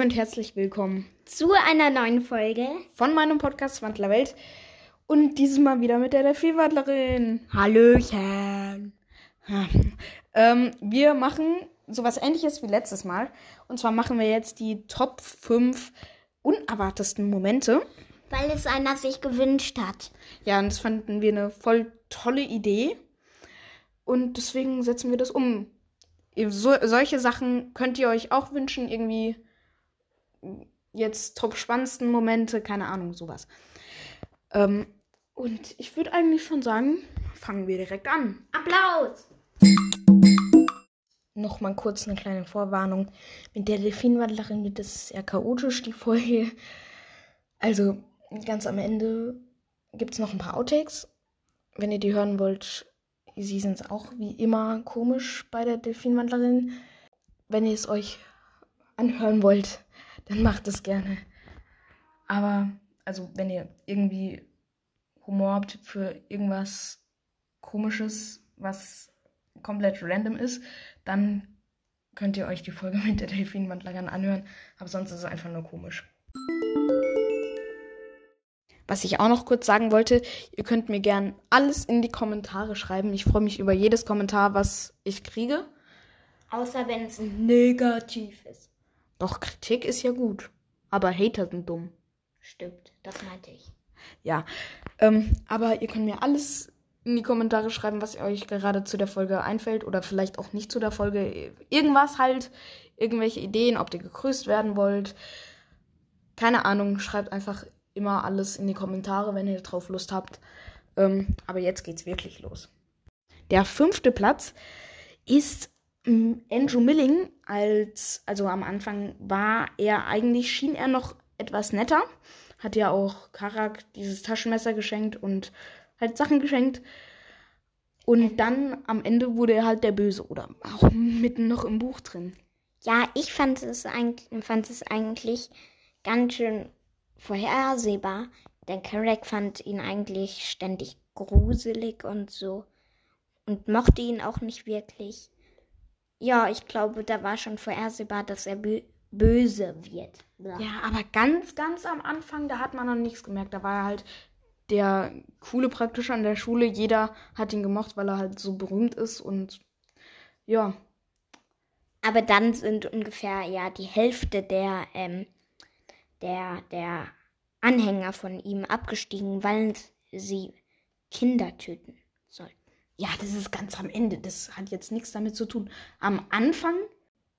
Hi und herzlich willkommen zu einer neuen Folge von meinem Podcast Wandler Welt. Und dieses Mal wieder mit der Delfinwandlerin. Hallöchen. Ähm, wir machen sowas ähnliches wie letztes Mal. Und zwar machen wir jetzt die Top 5 unerwartesten Momente. Weil es einer sich gewünscht hat. Ja, und das fanden wir eine voll tolle Idee. Und deswegen setzen wir das um. So, solche Sachen könnt ihr euch auch wünschen, irgendwie jetzt top spannendsten Momente, keine Ahnung, sowas. Ähm, und ich würde eigentlich schon sagen, fangen wir direkt an. Applaus! Nochmal kurz eine kleine Vorwarnung. Mit der Delfinwandlerin wird es sehr chaotisch, die Folge. Also, ganz am Ende gibt es noch ein paar Outtakes. Wenn ihr die hören wollt, sie sind auch wie immer komisch bei der Delfinwandlerin. Wenn ihr es euch anhören wollt, dann macht es gerne. Aber, also, wenn ihr irgendwie Humor habt für irgendwas Komisches, was komplett random ist, dann könnt ihr euch die Folge mit der Delfinwandlerin anhören. Aber sonst ist es einfach nur komisch. Was ich auch noch kurz sagen wollte, ihr könnt mir gern alles in die Kommentare schreiben. Ich freue mich über jedes Kommentar, was ich kriege. Außer wenn es negativ ist. Doch, Kritik ist ja gut. Aber Hater sind dumm. Stimmt, das meinte ich. Ja, ähm, aber ihr könnt mir alles in die Kommentare schreiben, was euch gerade zu der Folge einfällt oder vielleicht auch nicht zu der Folge. Irgendwas halt, irgendwelche Ideen, ob ihr gegrüßt werden wollt. Keine Ahnung, schreibt einfach immer alles in die Kommentare, wenn ihr drauf Lust habt. Ähm, aber jetzt geht's wirklich los. Der fünfte Platz ist Andrew Milling. Als, also am Anfang war er eigentlich, schien er noch etwas netter. Hat ja auch Karak dieses Taschenmesser geschenkt und halt Sachen geschenkt. Und dann am Ende wurde er halt der Böse oder auch mitten noch im Buch drin. Ja, ich fand es, eigentlich, fand es eigentlich ganz schön vorhersehbar. Denn Carrack fand ihn eigentlich ständig gruselig und so. Und mochte ihn auch nicht wirklich. Ja, ich glaube, da war schon vorhersehbar, dass er bö böse wird. Ja. ja, aber ganz, ganz am Anfang, da hat man noch nichts gemerkt. Da war er halt der coole praktisch an der Schule. Jeder hat ihn gemocht, weil er halt so berühmt ist und ja. Aber dann sind ungefähr ja die Hälfte der ähm, der der Anhänger von ihm abgestiegen, weil sie Kinder töten. Ja, das ist ganz am Ende. Das hat jetzt nichts damit zu tun. Am Anfang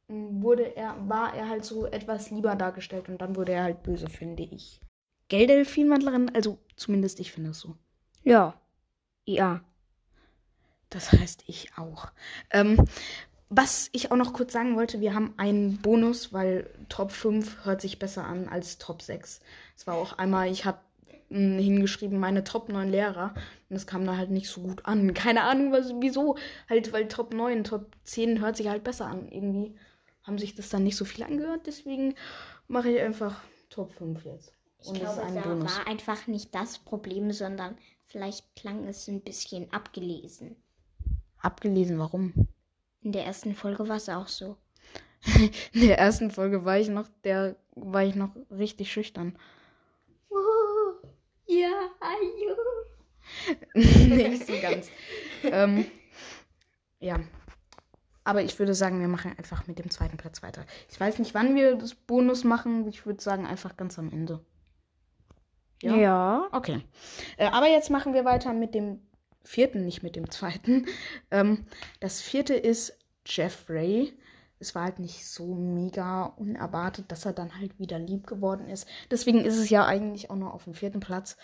wurde er, war er halt so etwas lieber dargestellt und dann wurde er halt böse, finde ich. Gell, Delfinwandlerin? Also zumindest ich finde es so. Ja. Ja. Das heißt ich auch. Ähm, was ich auch noch kurz sagen wollte, wir haben einen Bonus, weil Top 5 hört sich besser an als Top 6. Es war auch einmal, ich habe hm, hingeschrieben, meine Top 9 Lehrer. Und das kam da halt nicht so gut an. Keine Ahnung, was, wieso. Halt, weil Top 9, Top 10 hört sich halt besser an. Irgendwie haben sich das dann nicht so viel angehört. Deswegen mache ich einfach Top 5 jetzt. Und ich glaube, da Bonus. war einfach nicht das Problem, sondern vielleicht klang es ein bisschen abgelesen. Abgelesen, warum? In der ersten Folge war es auch so. In der ersten Folge war ich noch, der war ich noch richtig schüchtern. Ja, ayo. nicht so ganz. ähm, ja. Aber ich würde sagen, wir machen einfach mit dem zweiten Platz weiter. Ich weiß nicht, wann wir das Bonus machen. Ich würde sagen, einfach ganz am Ende. Ja. ja. Okay. Äh, aber jetzt machen wir weiter mit dem vierten, nicht mit dem zweiten. Ähm, das vierte ist Jeffrey. Es war halt nicht so mega unerwartet, dass er dann halt wieder lieb geworden ist. Deswegen ist es ja eigentlich auch nur auf dem vierten Platz.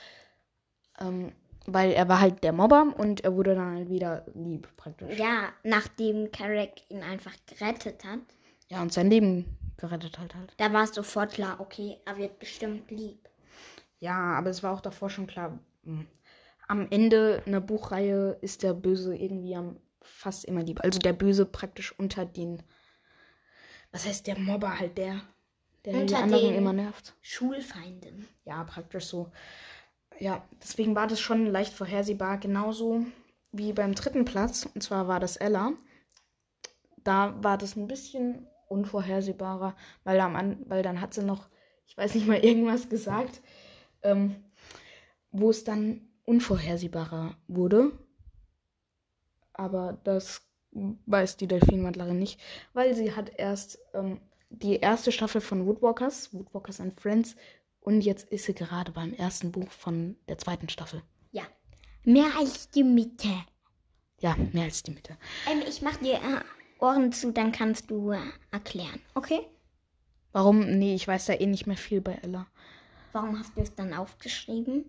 Ähm, weil er war halt der Mobber und er wurde dann halt wieder lieb, praktisch. Ja, nachdem Carrick ihn einfach gerettet hat. Ja, und sein Leben gerettet hat halt. Da war es sofort klar, okay, er wird bestimmt lieb. Ja, aber es war auch davor schon klar. Hm, am Ende einer Buchreihe ist der Böse irgendwie am fast immer lieb. Also der Böse praktisch unter den. Was heißt der Mobber halt der, der unter die anderen immer nervt. Schulfeinden. Ja, praktisch so. Ja, deswegen war das schon leicht vorhersehbar. Genauso wie beim dritten Platz. Und zwar war das Ella. Da war das ein bisschen unvorhersehbarer, weil, am, weil dann hat sie noch, ich weiß nicht mal, irgendwas gesagt, ähm, wo es dann unvorhersehbarer wurde. Aber das weiß die Delfinwandlerin nicht, weil sie hat erst ähm, die erste Staffel von Woodwalkers, Woodwalkers and Friends, und jetzt ist sie gerade beim ersten Buch von der zweiten Staffel. Ja. Mehr als die Mitte. Ja, mehr als die Mitte. Ähm, ich mach dir äh, Ohren zu, dann kannst du äh, erklären, okay? Warum? Nee, ich weiß da eh nicht mehr viel bei Ella. Warum hast du es dann aufgeschrieben?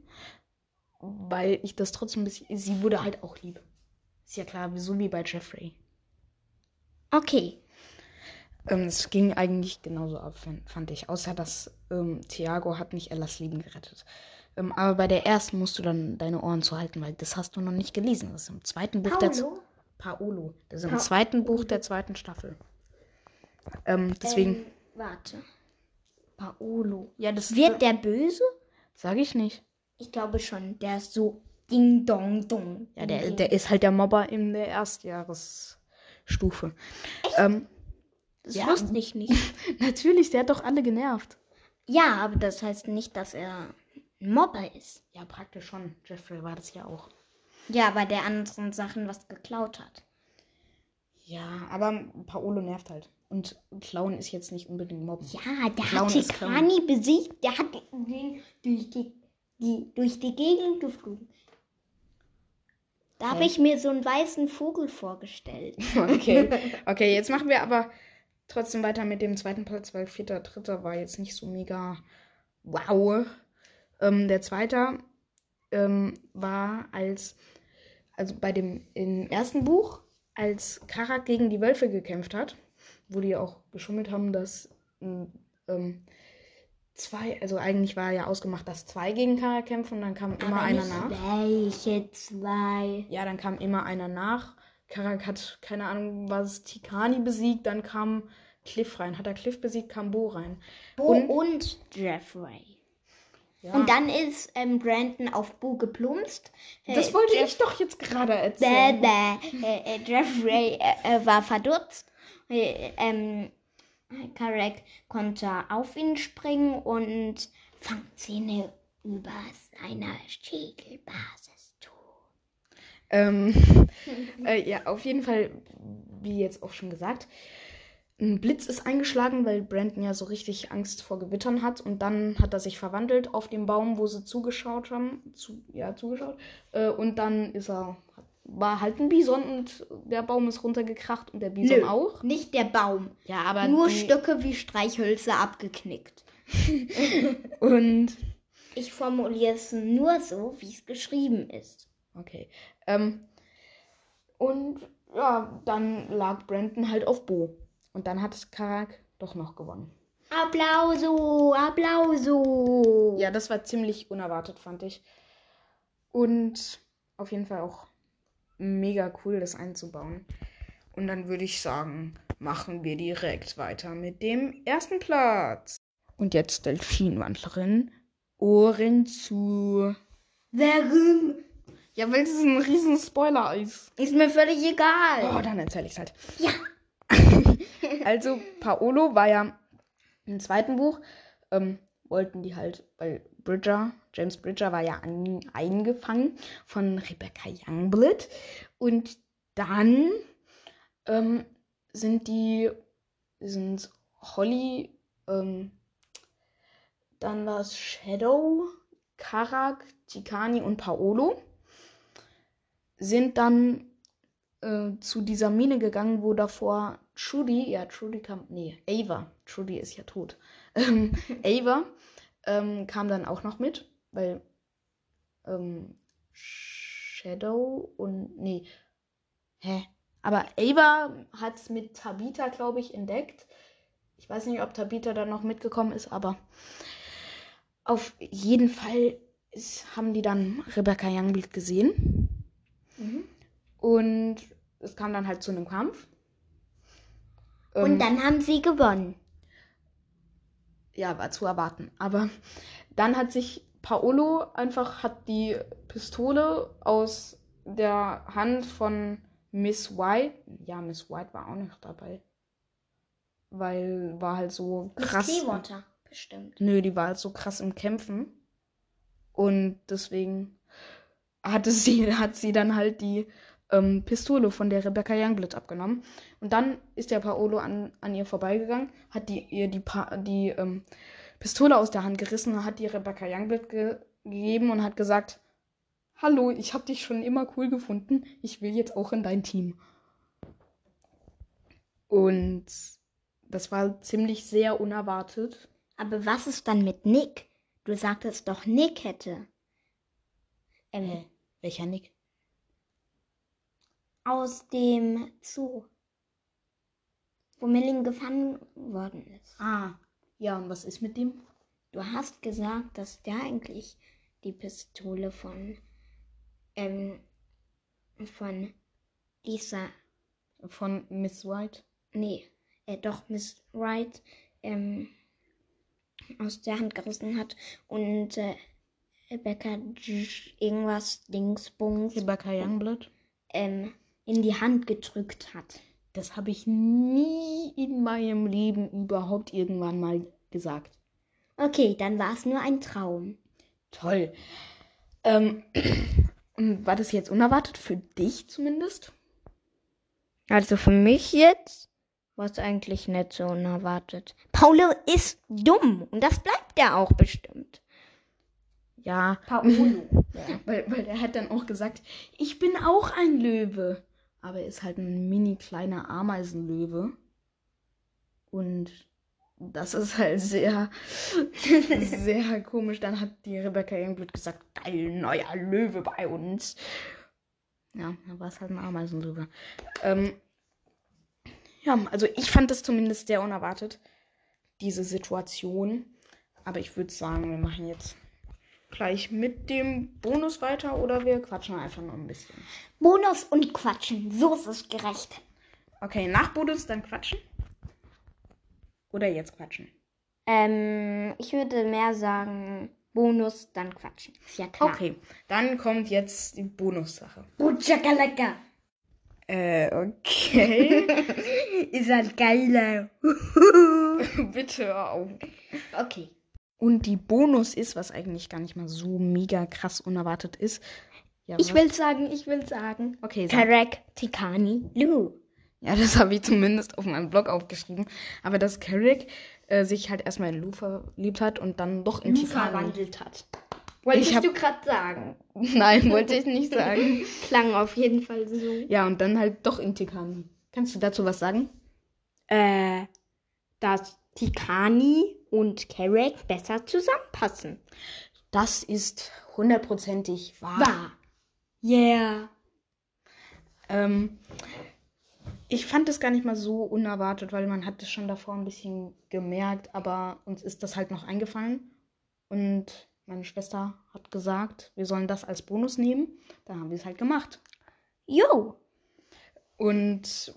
Weil ich das trotzdem ein bisschen. Sie wurde halt auch lieb. Ist ja klar, so wie bei Jeffrey. Okay. Ähm, es ging eigentlich genauso ab, fand ich. Außer dass ähm, Thiago hat nicht Ellas Leben gerettet. Ähm, aber bei der ersten musst du dann deine Ohren zuhalten, weil das hast du noch nicht gelesen. Das ist im zweiten Buch der Paolo? Paolo. Das ist im Pa- zweiten Buch der zweiten Staffel. Ähm, deswegen. Ähm, warte. Paolo. ja, das Wird der böse? sage ich nicht. Ich glaube schon. Der ist so ding dong dong. Ja, der, der ist halt der Mobber in der Erstjahresstufe. Ähm, das ja. wusste ich nicht. natürlich, der hat doch alle genervt. ja, aber das heißt nicht, dass er ein Mobber ist. Ja, praktisch schon. Jeffrey war das ja auch. Ja, weil der anderen Sachen was geklaut hat. Ja, aber Paolo nervt halt. Und Clown ist jetzt nicht unbedingt Mobben. Ja, der Clown hat. Tikani besiegt. Der hat den durch die, die, durch die Gegend geflogen. Da habe ich mir so einen weißen Vogel vorgestellt. Okay. Okay, jetzt machen wir aber trotzdem weiter mit dem zweiten Platz, weil vierter, dritter war jetzt nicht so mega wow. Ähm, der zweite ähm, war als, also bei dem im ersten Buch, als Karak gegen die Wölfe gekämpft hat, wo die auch geschummelt haben, dass ähm, ähm, zwei, also eigentlich war ja ausgemacht, dass zwei gegen Karak kämpfen und dann kam immer Aber einer nicht nach. Welche zwei? Ja, dann kam immer einer nach. Karak hat, keine Ahnung, was, Tikani besiegt. Dann kam Cliff rein. Hat er Cliff besiegt, kam Bo rein. Bo Und- und, Jeffrey. Ja. Und dann ist ähm, Brandon auf Bo geplumpst. das Äh, wollte Jeff- ich doch jetzt gerade Bäh, erzählen. bäh. Äh, äh, Jeffrey äh, äh, war verdutzt. Äh, ähm, Karek konnte auf ihn springen und Fangzähne über seiner Schädelbasis tun. Ähm, äh, ja, auf jeden Fall, wie jetzt auch schon gesagt, ein Blitz ist eingeschlagen, weil Brandon ja so richtig Angst vor Gewittern hat. Und dann hat er sich verwandelt auf dem Baum, wo sie zugeschaut haben. Zu, ja, zugeschaut. Äh, und dann ist er, war halt ein Bison und der Baum ist runtergekracht und der Bison auch. Nicht der Baum. Ja, aber Nur die, Stücke wie Streichhölzer abgeknickt. Und Ich formuliere es nur so, wie es geschrieben ist. okay. Ähm, und ja, dann lag Brandon halt auf Bo. Und dann hat Karak doch noch gewonnen. Applauso, Applauso. Ja, das war ziemlich unerwartet, fand ich. Und auf jeden Fall auch mega cool, das einzubauen. Und dann würde ich sagen, machen wir direkt weiter mit dem ersten Platz. Und jetzt Delfinwandlerin. Ohren zu. Warum? Ja, weil es ein riesen Spoiler ist. Ist mir völlig egal. Oh, dann erzähle ich es halt. Ja. Also, Paolo war ja im zweiten Buch, ähm, wollten die halt, weil Bridger, James Bridger war ja an, eingefangen von Rebecca Youngblood. Und dann ähm, sind die, sind Holly, ähm, dann war es Shadow, Karak, Chikani und Paolo, sind dann äh, zu dieser Mine gegangen, wo davor Trudy, ja, Trudy kam, nee, Ava, Trudy ist ja tot. Ähm, Ava ähm, kam dann auch noch mit, weil ähm, Shadow und, nee, hä? Aber Ava hat es mit Tabitha, glaube ich, entdeckt. Ich weiß nicht, ob Tabitha dann noch mitgekommen ist, aber auf jeden Fall ist, haben die dann Rebecca Youngblood gesehen. Mhm. Und es kam dann halt zu einem Kampf. Und Ähm, dann haben sie gewonnen. Ja, war zu erwarten. Aber dann hat sich Paolo einfach hat die Pistole aus der Hand von Miss White. Ja, Miss White war auch noch dabei. weil war halt so krass. Clearwater, bestimmt. Nö, die war halt so krass im Kämpfen. Und deswegen hatte sie, hat sie dann halt die ähm, Pistole von der Rebecca Youngblood abgenommen. Und dann ist der Paolo an, an ihr vorbeigegangen, hat die, ihr die, pa die ähm, Pistole aus der Hand gerissen und hat die Rebecca Youngblood ge gegeben und hat gesagt, Hallo, ich habe dich schon immer cool gefunden. Ich will jetzt auch in dein Team. Und das war ziemlich sehr unerwartet. Aber was ist dann mit Nick? Du sagtest doch, Nick hätte. Ähm, Welcher Nick? Aus dem Zoo. Wo Milling gefangen worden ist. Ah, ja, und was ist mit dem? Du hast gesagt, dass der eigentlich die Pistole von, ähm, von Lisa, Von Miss White? nee, äh, doch Miss Wright, ähm, aus der Hand gerissen hat und äh, Rebecca irgendwas Dingsbums Rebecca Youngblood? ähm, in die Hand gedrückt hat. Das habe ich nie in meinem Leben überhaupt irgendwann mal gesagt. Okay, dann war es nur ein Traum. Toll. Ähm, und war das jetzt unerwartet für dich zumindest? Also für mich jetzt war es eigentlich nicht so unerwartet. Paulo ist dumm und das bleibt er auch bestimmt. Ja, Paolo. ja. Weil, weil er hat dann auch gesagt, ich bin auch ein Löwe. Aber er ist halt ein mini kleiner Ameisenlöwe. Und das ist halt sehr, sehr komisch. Dann hat die Rebecca Youngblood gesagt, geil, neuer Löwe bei uns. Ja, dann war es halt ein Ameisenlöwe. Ähm, ja, also ich fand das zumindest sehr unerwartet, diese Situation. Aber ich würde sagen, wir machen jetzt gleich mit dem Bonus weiter oder wir quatschen einfach noch ein bisschen. Bonus und Quatschen, so ist es gerecht. Okay, nach Bonus dann quatschen? Oder jetzt quatschen? Ähm, ich würde mehr sagen Bonus, dann Quatschen. Ist ja klar. Okay, dann kommt jetzt die Bonussache. Butschakalaka. Äh, okay. Ist halt geiler. Bitte hör auf. Okay. Und die Bonus ist, was eigentlich gar nicht mal so mega krass unerwartet ist. Ja, Ich will sagen, ich will sagen. Okay, sag. Tarek Tikani Lu. Ja, das habe ich zumindest auf meinem Blog aufgeschrieben. Aber dass Carrick äh, sich halt erstmal in Lou verliebt hat und dann doch in Tikani. verwandelt hat. Wolltest Ich hab- du gerade sagen. Nein, wollte ich nicht sagen. Klang auf jeden Fall so. Ja, und dann halt doch in Tikani. Kannst du dazu was sagen? Äh, dass Tikani und Carrick besser zusammenpassen. Das ist hundertprozentig wahr. Wahr. Yeah. Ähm, ich fand es gar nicht mal so unerwartet, weil man hat es schon davor ein bisschen gemerkt, aber uns ist das halt noch eingefallen. Und meine Schwester hat gesagt, wir sollen das als Bonus nehmen. Dann haben wir es halt gemacht. Jo. Und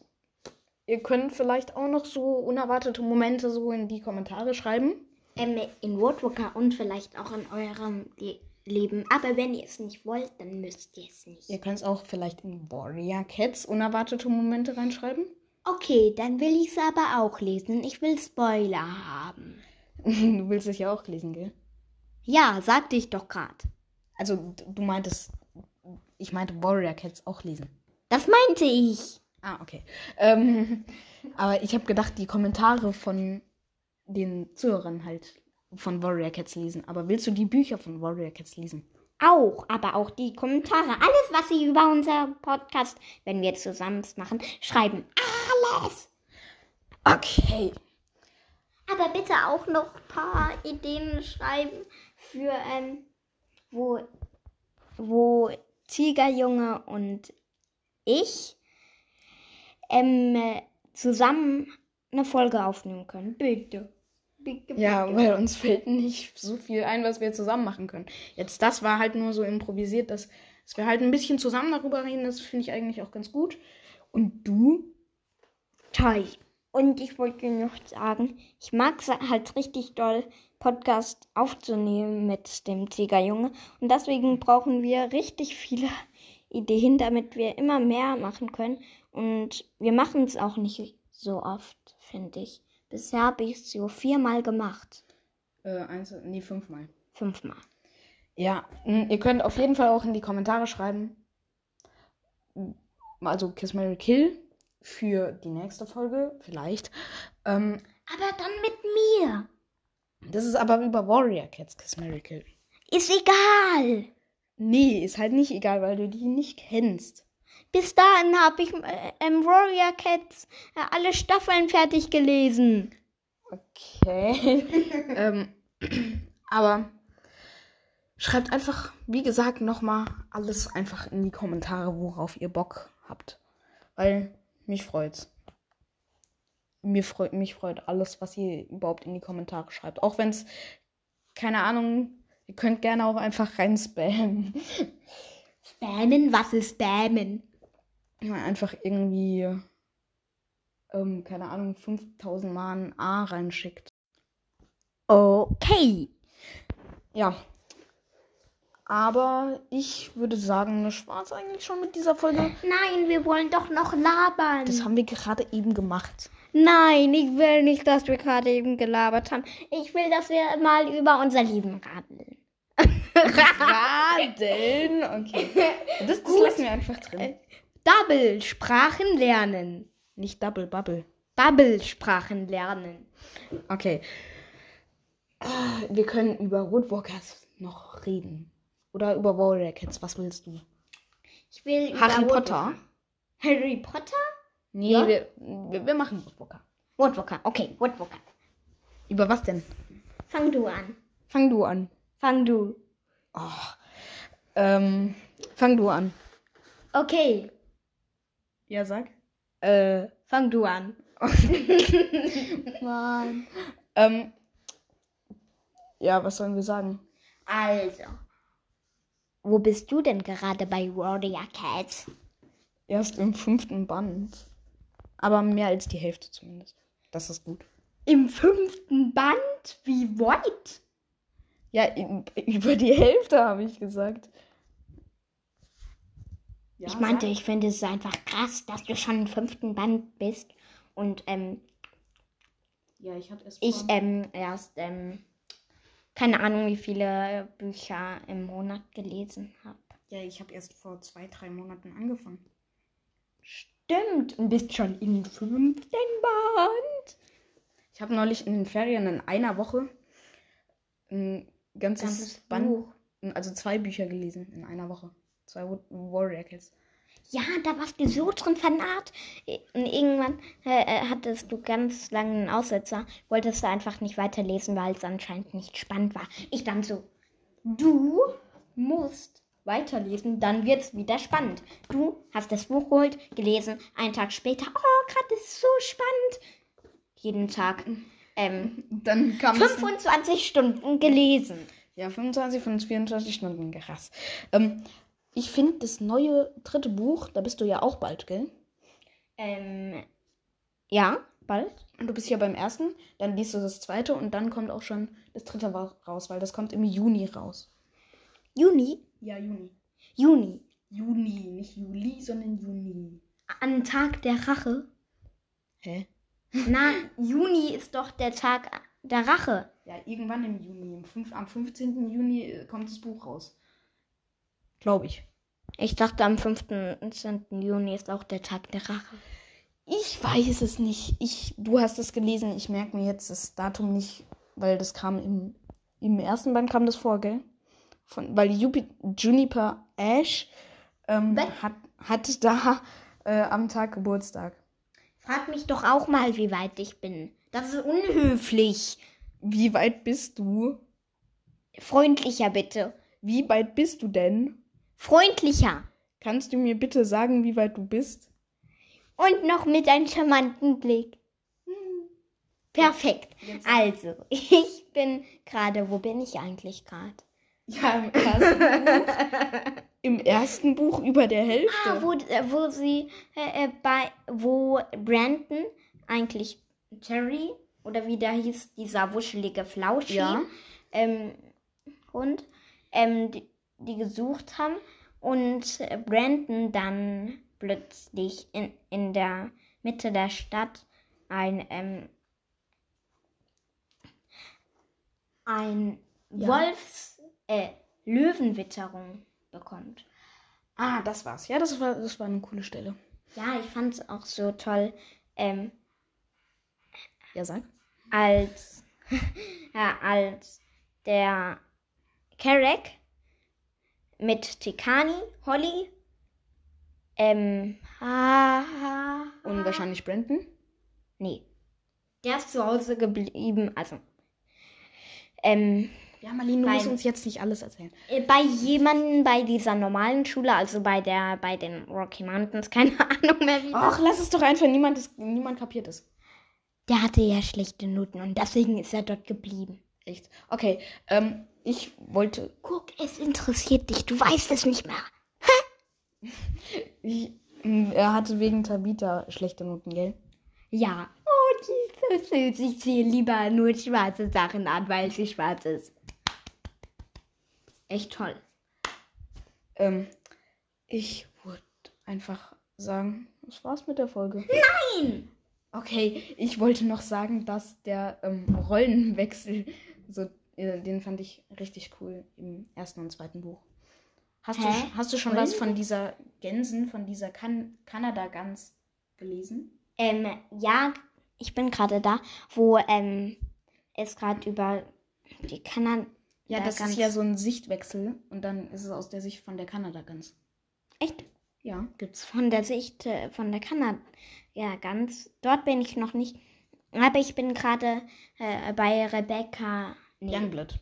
ihr könnt vielleicht auch noch so unerwartete Momente so in die Kommentare schreiben. Ähm, in Woodwalker und vielleicht auch in eurem Le Leben. Aber wenn ihr es nicht wollt, dann müsst ihr es nicht. Ihr könnt es auch vielleicht in Warrior Cats unerwartete Momente reinschreiben. Okay, dann will ich es aber auch lesen. Ich will Spoiler haben. Du willst es ja auch lesen, gell? Ja, sagte ich doch gerade. Also du meintest, ich meinte Warrior Cats auch lesen. Das meinte ich. Ah, okay. Ähm, aber ich habe gedacht, die Kommentare von den Zuhörern halt von Warrior Cats lesen. Aber willst du die Bücher von Warrior Cats lesen? Auch, aber auch die Kommentare. Alles, was sie über unser Podcast, wenn wir zusammen es machen, schreiben. Alles. Okay. Aber bitte auch noch ein paar Ideen schreiben für, ähm, wo, wo Tigerjunge und ich ähm, äh, zusammen eine Folge aufnehmen können. Bitte. Bitte, Ja, bitte. weil uns fällt nicht so viel ein, was wir zusammen machen können. Jetzt das war halt nur so improvisiert, dass, dass wir halt ein bisschen zusammen darüber reden. Das finde ich eigentlich auch ganz gut. Und du? Toll. Und ich wollte noch sagen, ich mag es halt richtig doll, Podcast aufzunehmen mit dem Tigerjunge. Und deswegen brauchen wir richtig viele Ideen, damit wir immer mehr machen können. Und wir machen es auch nicht so oft, finde ich. Bisher habe ich es so viermal gemacht. Äh, eins, nee, fünfmal. Fünfmal. Ja, m, ihr könnt auf jeden Fall auch in die Kommentare schreiben. Also Kiss Mary Kill für die nächste Folge, vielleicht. Ähm, Aber dann mit mir. das ist aber über Warrior Cats Kiss Mary Kill. Ist egal. Nee, ist halt nicht egal, weil du die nicht kennst. Bis dahin habe ich äh, ähm, Warrior Cats äh, alle Staffeln fertig gelesen. Okay. ähm, aber schreibt einfach, wie gesagt, nochmal alles einfach in die Kommentare, worauf ihr Bock habt. Weil mich freut's. Mir freut, mich freut alles, was ihr überhaupt in die Kommentare schreibt. Auch wenn es, keine Ahnung, ihr könnt gerne auch einfach rein spammen. Spammen? Was ist Spammen? Ja, einfach irgendwie, ähm, keine Ahnung, 5000 Mal ein A reinschickt. Okay. Ja. Aber ich würde sagen, das war's eigentlich schon mit dieser Folge. Nein, wir wollen doch noch labern. Das haben wir gerade eben gemacht. Nein, ich will nicht, dass wir gerade eben gelabert haben. Ich will, dass wir mal über unser Leben radeln. Radeln? Okay. Das, das lassen wir einfach drin. Double Sprachen lernen. Nicht Double Bubble. Bubble Sprachen lernen. Okay. Wir können über Woodwalkers noch reden. Oder über Cats. Was willst du? Ich will Harry Potter? Harry Potter? Nee, Ja? wir, wir, wir machen Woodwalker. Woodwalker. Okay, Woodwalker. Über was denn? Fang du an. Fang du an. Fang du. Oh. Ähm, fang du an. Okay. Ja, sag. Äh, fang du an. Mann. Ähm, ja, was sollen wir sagen? Also. Wo bist du denn gerade bei Warrior Cats? Erst im fünften Band. Aber mehr als die Hälfte zumindest. Das ist gut. Im fünften Band? Wie weit? Ja, über die Hälfte habe ich gesagt. Ja, ich meinte, sag. ich finde es einfach krass, dass du schon im fünften Band bist und ähm, Ja, ich hatte erst ich ähm, erst ähm, keine Ahnung, wie viele Bücher im Monat gelesen habe. ja, ich habe erst vor zwei, drei Monaten angefangen. Stimmt, und bist schon im fünften Band. Ich habe neulich in den Ferien in einer Woche ein ganzes, Ganzes Band, Buch. also zwei Bücher gelesen in einer Woche. Zwei Wa- Warrior Cats. Ja, da warst du so drin vernarrt. Und irgendwann äh, äh, hattest du ganz lange einen Aussetzer, wolltest du einfach nicht weiterlesen, weil es anscheinend nicht spannend war. Ich dann so, du musst weiterlesen, dann wird es wieder spannend. Du hast das Buch geholt, gelesen, einen Tag später, oh, gerade ist es so spannend. Jeden Tag ähm, Dann kam das 25 Stunden gelesen. Ja, 25 von 24 Stunden, krass. Ähm, ich finde das neue dritte Buch, da bist du ja auch bald, gell? Ähm, ja, bald. Und du bist ja beim ersten, dann liest du das zweite und dann kommt auch schon das dritte raus, weil das kommt im Juni raus. Juni? Ja, Juni. Juni. Juni, nicht Juli, sondern Juni. An Tag der Rache. Hä? Na, Juni ist doch der Tag der Rache. Ja, irgendwann im Juni. Am 15. Juni äh, kommt das Buch raus. Glaube ich. Ich dachte, am 15. Juni ist auch der Tag der Rache. Ich weiß es nicht. Ich, du hast es gelesen. Ich merke mir jetzt das Datum nicht, weil das kam im, im ersten Band kam das vor, gell? Von, weil Jupi, Juniper Ash ähm, hat, hat da äh, am Tag Geburtstag. Frag mich doch auch mal, wie weit ich bin. Das ist unhöflich. Wie weit bist du? Freundlicher bitte. Wie weit bist du denn? Freundlicher. Kannst du mir bitte sagen, wie weit du bist? Und noch mit einem charmanten Blick. Perfekt. Also, ich bin gerade, wo bin ich eigentlich gerade? Ja, im ersten Buch. Im ersten Buch über der Hälfte. Ah, wo, äh, wo sie äh, äh, bei, wo Brandon eigentlich Terry oder wie der hieß, dieser wuschelige Flauschi Ja. ähm, Hund, ähm, die, die gesucht haben und Brandon dann plötzlich in, in der Mitte der Stadt ein ähm, ein Ja. Wolfs, äh, Löwenwitterung bekommt. Ah, das war's. Ja, das war, das war eine coole Stelle. Ja, ich fand es auch so toll, ähm, Ja, sag. als, ja, als der Carrack mit Tikani, Holly, ähm, ha, ha, Und wahrscheinlich Brandon. nee, der ist zu Hause geblieben, also, ähm, Ja, Marlene, du Nein. musst uns jetzt nicht alles erzählen. äh, bei jemandem bei dieser normalen Schule, also bei der, bei den Rocky Mountains, keine Ahnung mehr wie. Ach, lass es doch einfach. Niemand, ist, niemand kapiert es. Der hatte ja schlechte Noten und deswegen ist er dort geblieben. Echt. Okay, ähm, ich wollte. Guck, es interessiert dich, du weißt es nicht mehr. Ich, m, er hatte wegen Tabita schlechte Noten, gell? Ja. Oh, die ist so süß. Ich ziehe lieber nur schwarze Sachen an, weil sie schwarz ist. Echt toll. Ähm, ich wollte einfach sagen, das war's mit der Folge. Nein! Okay, ich wollte noch sagen, dass der ähm, Rollenwechsel, so, äh, den fand ich richtig cool im ersten und zweiten Buch. Hast, du, Hä? hast du schon was von dieser Gänsen, von dieser kan Kanada-Gans gelesen? Ähm, ja, ich bin gerade da, wo ähm, es gerade über die Kanada. Ja, Da das ganz- ist ja so ein Sichtwechsel und dann ist es aus der Sicht von der Kanada-Gans. Echt? Ja, gibt's. Von der Sicht äh, von der Kanada. Ja, ganz. Dort bin ich noch nicht. Aber ich bin gerade äh, bei Rebecca. Nee, Youngblood.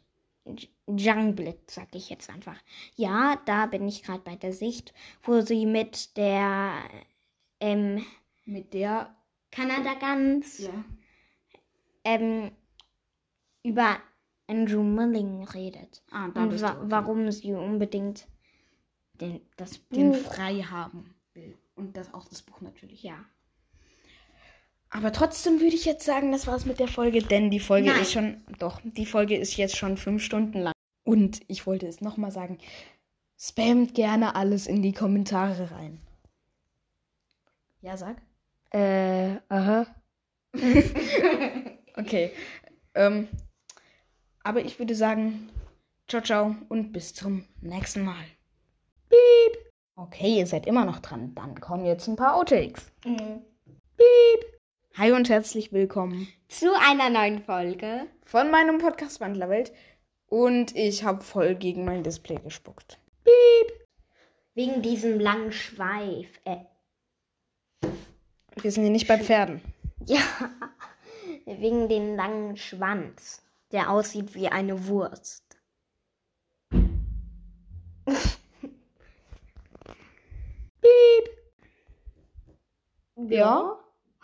Jungblit, sag ich jetzt einfach. Ja, da bin ich gerade bei der Sicht, wo sie mit der ähm, Mit der. Kanada Gans Ja. ähm, über Andrew Milling redet. Ah, da Und bist wa du. okay. warum sie unbedingt den, das Buch. Den frei haben will. Und das auch das Buch natürlich. ja. Aber trotzdem würde ich jetzt sagen, das war's mit der Folge, denn die Folge Nein. ist schon, doch, die Folge ist jetzt schon fünf Stunden lang. Und ich wollte es nochmal sagen, spamt gerne alles in die Kommentare rein. Ja, sag. Äh, aha. Okay. Ähm, aber ich würde sagen, ciao, ciao und bis zum nächsten Mal. Piep. Okay, ihr seid immer noch dran. Dann kommen jetzt ein paar Outtakes. Mhm. Hi und herzlich willkommen Zu einer neuen Folge. von meinem Podcast Wandlerwelt. Und ich habe voll gegen mein Display gespuckt. Wegen diesem langen Schweif. Äh, Wir sind hier nicht bei Pferden. ja. Wegen dem langen Schwanz, der aussieht wie eine Wurst. Ja?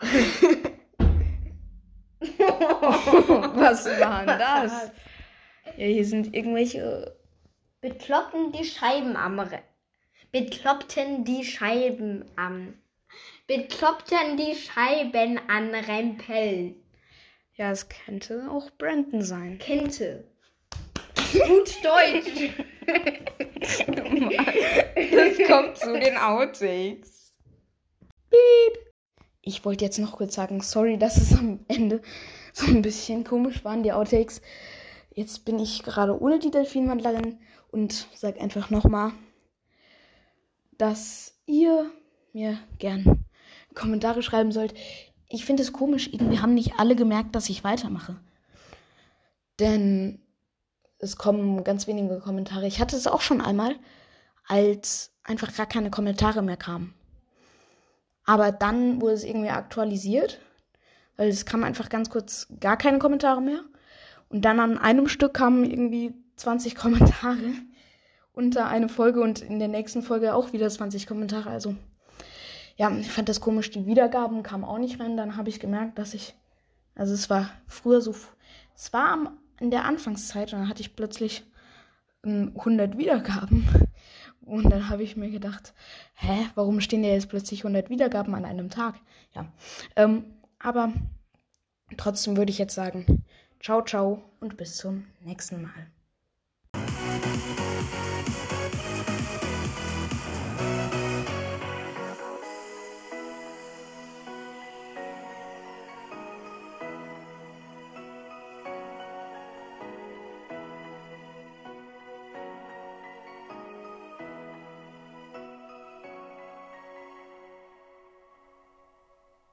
Was war denn das? Ja, hier sind irgendwelche. Bekloppten die Scheiben am Re Bekloppten die Scheiben am Bekloppten die Scheiben an Rempeln. Ja, es könnte auch Brandon sein. Kente. Gut Deutsch. Das kommt zu den Outtakes. Piep. Ich wollte jetzt noch kurz sagen, sorry, dass es am Ende so ein bisschen komisch waren, die Outtakes. Jetzt bin ich gerade ohne die Delfinwandlerin und sag einfach nochmal, dass ihr mir gern Kommentare schreiben sollt. Ich finde es komisch, irgendwie haben nicht alle gemerkt, dass ich weitermache. Denn es kommen ganz wenige Kommentare. Ich hatte es auch schon einmal, als einfach gar keine Kommentare mehr kamen. Aber dann wurde es irgendwie aktualisiert, weil es kam einfach ganz kurz gar keine Kommentare mehr. Und dann an einem Stück kamen irgendwie 20 Kommentare unter eine Folge und in der nächsten Folge auch wieder 20 Kommentare. Also ja, ich fand das komisch. Die Wiedergaben kamen auch nicht rein. Dann habe ich gemerkt, dass ich, also es war früher so, es war am, in der Anfangszeit und dann hatte ich plötzlich ähm, 100 Wiedergaben. Und dann habe ich mir gedacht, hä, warum stehen da jetzt plötzlich 100 Wiedergaben an einem Tag? Ja, ähm, aber trotzdem würde ich jetzt sagen, ciao, ciao und bis zum nächsten Mal.